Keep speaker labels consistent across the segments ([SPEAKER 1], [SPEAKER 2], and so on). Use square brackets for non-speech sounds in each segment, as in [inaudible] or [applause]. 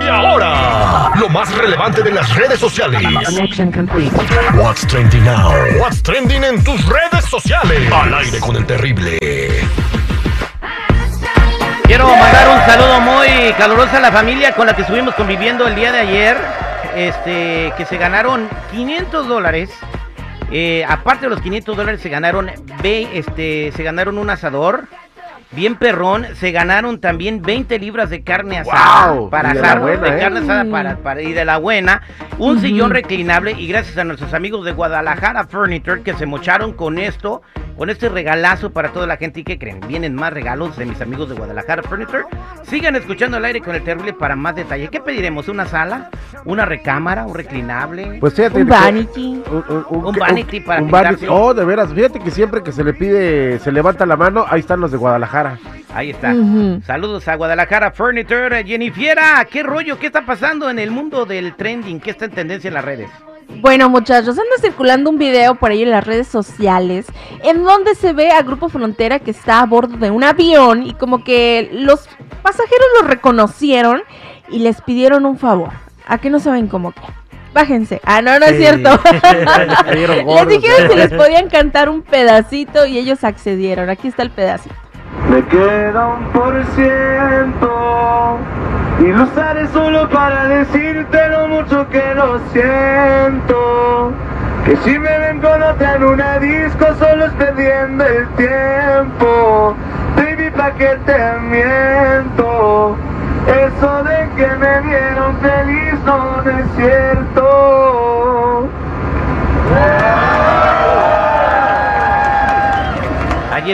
[SPEAKER 1] Y ahora, lo más relevante de las redes sociales. What's trending now? What's trending en tus redes sociales? Al aire con el terrible.
[SPEAKER 2] Quiero mandar un saludo muy caluroso a la familia con la que estuvimos conviviendo el día de ayer. Este, que se ganaron 500 dólares. Eh, aparte de los 500 dólares, se ganaron, ve, este, se ganaron un asador. Bien perrón, se ganaron también 20 libras de carne asada para
[SPEAKER 3] y de la
[SPEAKER 2] asar,
[SPEAKER 3] buena,
[SPEAKER 2] de
[SPEAKER 3] ¿eh?
[SPEAKER 2] carne asada para, para- y de la buena, un sillón reclinable y gracias a nuestros amigos de Guadalajara Furniture que se mocharon con esto, con este regalazo para toda la gente y que creen, vienen más regalos de mis amigos de Guadalajara Furniture. Sigan escuchando el aire con el terrible para más detalle. ¿Qué pediremos? ¿Una sala? ¿Una recámara? ¿Un reclinable?
[SPEAKER 3] Pues fíjate
[SPEAKER 4] Un vanity.
[SPEAKER 3] Un,
[SPEAKER 2] Un vanity para
[SPEAKER 3] un vanity. Oh, de veras. Fíjate que siempre que se le pide, se levanta la mano, ahí están los de Guadalajara.
[SPEAKER 2] Ahí está. Saludos a Guadalajara Furniture. Jennifiera, ¿qué rollo? ¿Qué está pasando en el mundo del trending? ¿Qué está en tendencia en las redes?
[SPEAKER 4] Bueno, muchachos, anda circulando un video por ahí en las redes sociales en donde se ve a Grupo Frontera que está a bordo de un avión y como que los pasajeros lo reconocieron y les pidieron un favor. ¿A qué no saben cómo que? Bájense. Ah, no, no es cierto. [laughs] [laughs] Les dijeron si les podían cantar un pedacito y ellos accedieron. Aquí está el pedacito.
[SPEAKER 5] Me queda un por ciento y lo usaré solo para decirte lo mucho que lo siento. Que si me ven con otra en una disco solo es perdiendo el tiempo. Baby, pa' que te miento. Eso de que me vieron feliz no es cierto.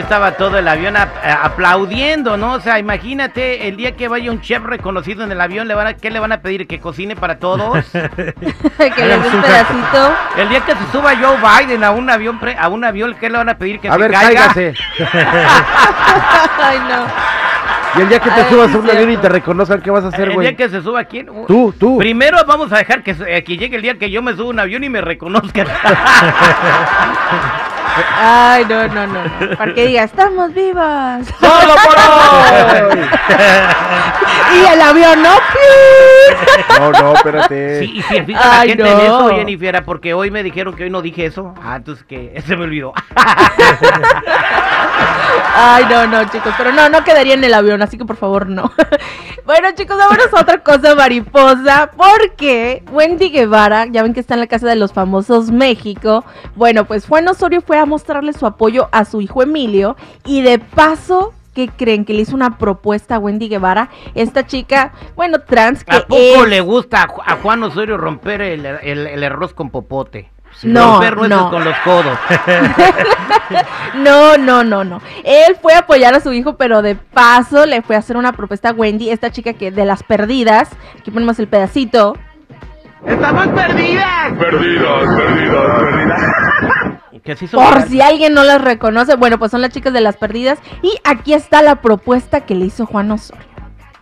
[SPEAKER 2] Estaba todo el avión eh, aplaudiendo, ¿no? O sea, imagínate el día que vaya un chef reconocido en el avión, le van a, ¿qué le van a pedir? ¿Que cocine para todos? [laughs] [laughs]
[SPEAKER 4] que les dé un pedacito.
[SPEAKER 2] el día que se suba Joe Biden a un avión, pre- a un avión, ¿qué le van a pedir? ¿Que
[SPEAKER 3] A
[SPEAKER 2] se
[SPEAKER 3] ver,
[SPEAKER 2] caiga?
[SPEAKER 3] cáigase. [laughs]
[SPEAKER 4] Ay, no.
[SPEAKER 3] Y el día que te
[SPEAKER 4] Ay,
[SPEAKER 3] subas a un avión y te reconozcan, ¿qué vas a hacer,
[SPEAKER 2] El
[SPEAKER 3] güey?
[SPEAKER 2] día que se suba, ¿quién?
[SPEAKER 3] Tú, tú.
[SPEAKER 2] Primero vamos a dejar que, que llegue el día que yo me suba a un avión y me reconozcan.
[SPEAKER 4] Ay, no, no, no. no. Para que diga, estamos vivas.
[SPEAKER 3] ¡Solo por [laughs] hoy!
[SPEAKER 4] y el avión, ¿no?
[SPEAKER 3] No, no, espérate.
[SPEAKER 2] Sí, y si fija la gente
[SPEAKER 4] no.
[SPEAKER 2] en eso, Jennifer, porque hoy me dijeron que hoy no dije eso. Ah, entonces que [laughs] se me olvidó.
[SPEAKER 4] Ay, no, no, chicos. Pero no, no quedaría en el avión, así que por favor, no. [laughs] bueno, chicos, vámonos a otra cosa mariposa. Porque Wendy Guevara, ya ven que está en la casa de los famosos México. Bueno, pues Juan Osorio fue a mostrarle su apoyo a su hijo Emilio. Y de paso. ¿Qué creen? Que le hizo una propuesta a Wendy Guevara, esta chica, bueno, trans, que
[SPEAKER 2] ¿A poco
[SPEAKER 4] es-
[SPEAKER 2] le gusta a Ju- a Juan Osorio romper el, el- el arroz con popote?
[SPEAKER 4] No,
[SPEAKER 2] romper nueces
[SPEAKER 4] no.
[SPEAKER 2] con los codos. [laughs]
[SPEAKER 4] No, no, no, no. Él fue a apoyar a su hijo, pero de paso le fue a hacer una propuesta a Wendy, esta chica que de las perdidas. Aquí ponemos el pedacito.
[SPEAKER 5] ¡Estamos perdidas!
[SPEAKER 1] Perdidas, perdidas, perdidas. [laughs]
[SPEAKER 2] Que
[SPEAKER 4] Por si alguien no las reconoce, bueno, pues son las chicas de las perdidas. Y aquí está la propuesta que le hizo Juan Osorio.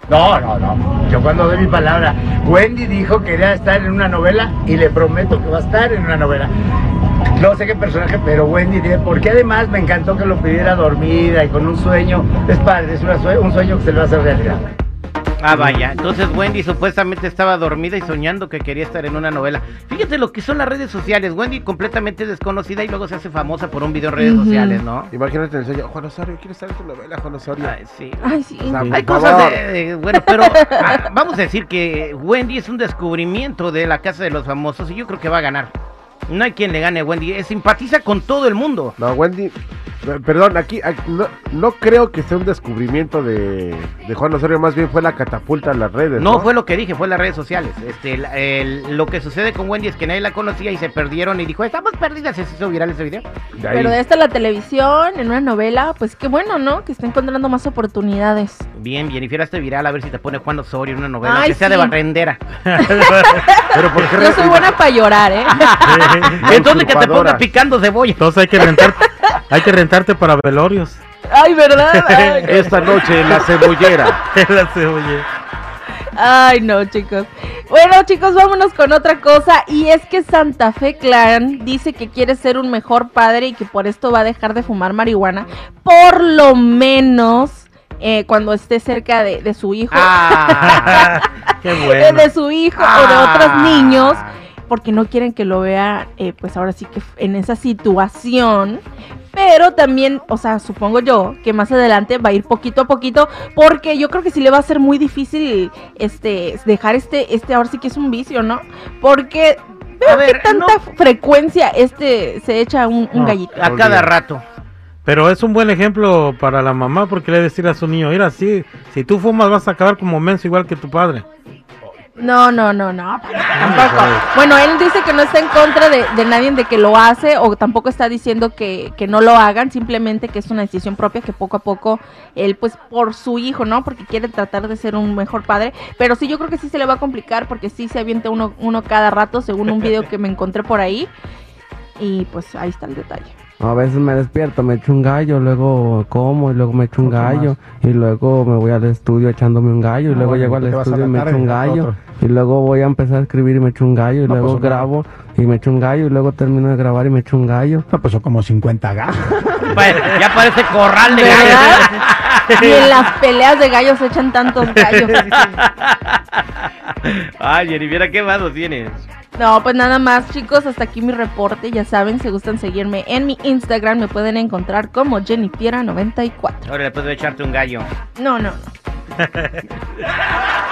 [SPEAKER 6] No, no, no. Yo cuando doy mi palabra, Wendy dijo que quería estar en una novela y le prometo que va a estar en una novela. No sé qué personaje, pero Wendy dice, porque además me encantó que lo pidiera dormida y con un sueño. Es padre, es una sue- un sueño que se le va a hacer realidad.
[SPEAKER 2] Ah, vaya. Entonces Wendy supuestamente estaba dormida y soñando que quería estar en una novela. Fíjate lo que son las redes sociales. Wendy completamente desconocida y luego se hace famosa por un video en redes sociales, ¿no?
[SPEAKER 3] Imagínate el sueño. Juan Osorio, ¿quieres estar en tu novela, Juan Osorio?
[SPEAKER 2] Ay, sí.
[SPEAKER 4] Ay, sí.
[SPEAKER 3] O sea,
[SPEAKER 2] Hay cosas de, de- bueno, pero ah, vamos a decir que Wendy es un descubrimiento de la casa de los famosos y yo creo que va a ganar. No hay quien le gane a Wendy. eh, Simpatiza con todo el mundo.
[SPEAKER 3] No, Wendy, perdón, aquí, aquí no, no creo que sea un descubrimiento de, de Juan Osorio, más bien fue la catapulta en las redes.
[SPEAKER 2] No
[SPEAKER 3] No,
[SPEAKER 2] fue lo que dije, fue las redes sociales. Este, el- el- lo que sucede con Wendy es que nadie la conocía y se perdieron y dijo, estamos perdidas, y se hizo viral ese video.
[SPEAKER 3] De.
[SPEAKER 4] Pero de esta a la televisión, en una novela, pues qué bueno, ¿no? Que está encontrando más oportunidades.
[SPEAKER 2] Bien, bien, y este viral a ver si te pone Juan Osorio en una novela,
[SPEAKER 4] Ay,
[SPEAKER 2] que sea de barrendera. [laughs]
[SPEAKER 3] Pero ¿por qué
[SPEAKER 4] Yo
[SPEAKER 3] re-
[SPEAKER 4] soy buena para llorar, ¿eh? [laughs] [laughs]
[SPEAKER 2] Entonces que te ponga picando cebolla.
[SPEAKER 7] Entonces hay que rentar, hay que para velorios.
[SPEAKER 4] Ay, ¿verdad? [laughs] Ay, no.
[SPEAKER 3] Esta noche en la cebollera. [laughs]
[SPEAKER 7] La cebolla.
[SPEAKER 4] Ay, no, chicos. Bueno, chicos, vámonos con otra cosa. Y es que Santa Fe Clan dice que quiere ser un mejor padre y que por esto va a dejar de fumar marihuana. Por lo menos eh, cuando esté cerca de, de su hijo.
[SPEAKER 2] Ah, [laughs]
[SPEAKER 7] Qué
[SPEAKER 4] eh,
[SPEAKER 7] bueno.
[SPEAKER 4] de su hijo o de otros
[SPEAKER 2] Ah.
[SPEAKER 4] niños. Porque no quieren que lo vea, eh, pues ahora sí que en esa situación. Pero también, o sea, supongo yo que más adelante va a ir poquito a poquito. Porque yo creo que sí le va a ser muy difícil este dejar este, este ahora sí que es un vicio, ¿no? Porque veo
[SPEAKER 2] A ver,
[SPEAKER 4] que tanta frecuencia este se echa un, un
[SPEAKER 7] No.
[SPEAKER 4] gallito.
[SPEAKER 2] a cada rato.
[SPEAKER 7] Pero es un buen ejemplo para la mamá porque le decir a su niño, mira, si, si tú fumas vas a acabar como menso igual que tu padre.
[SPEAKER 4] No, no, no, no, tampoco. Bueno, él dice que no está en contra de, de nadie de que lo hace o tampoco está diciendo que, que no lo hagan, simplemente que es una decisión propia que poco a poco él, pues por su hijo, ¿no? Porque quiere tratar de ser un mejor padre. Pero sí, yo creo que sí se le va a complicar porque sí se avienta uno, uno cada rato, según un video que me encontré por ahí. Y pues ahí está el detalle.
[SPEAKER 8] A veces me despierto, me echo un gallo, luego como y luego me echo un gallo y luego me voy al estudio echándome un gallo y
[SPEAKER 6] Ah,
[SPEAKER 8] luego
[SPEAKER 6] bueno,
[SPEAKER 8] llego al estudio y me echo un
[SPEAKER 6] y
[SPEAKER 8] gallo
[SPEAKER 6] otro.
[SPEAKER 8] y luego voy a empezar a escribir y me echo un gallo y
[SPEAKER 6] No,
[SPEAKER 8] luego
[SPEAKER 6] pues, no.
[SPEAKER 8] grabo y me echo un gallo y luego termino de grabar y me echo un gallo.
[SPEAKER 6] No, pues son como 50 gallos.
[SPEAKER 2] Pa- Ya parece corral de
[SPEAKER 4] ¿Verdad?
[SPEAKER 2] gallos. [laughs]
[SPEAKER 4] Ni en las peleas de gallos se echan tantos gallos. [laughs]
[SPEAKER 2] Ay, Jenny, mira qué vasos tienes.
[SPEAKER 4] No, pues nada más, chicos, hasta aquí mi reporte. Ya saben, si gustan seguirme en mi Instagram, me pueden encontrar como Jennifiera94.
[SPEAKER 2] Ahora le puedo echarte un gallo.
[SPEAKER 4] No, no, no. [laughs]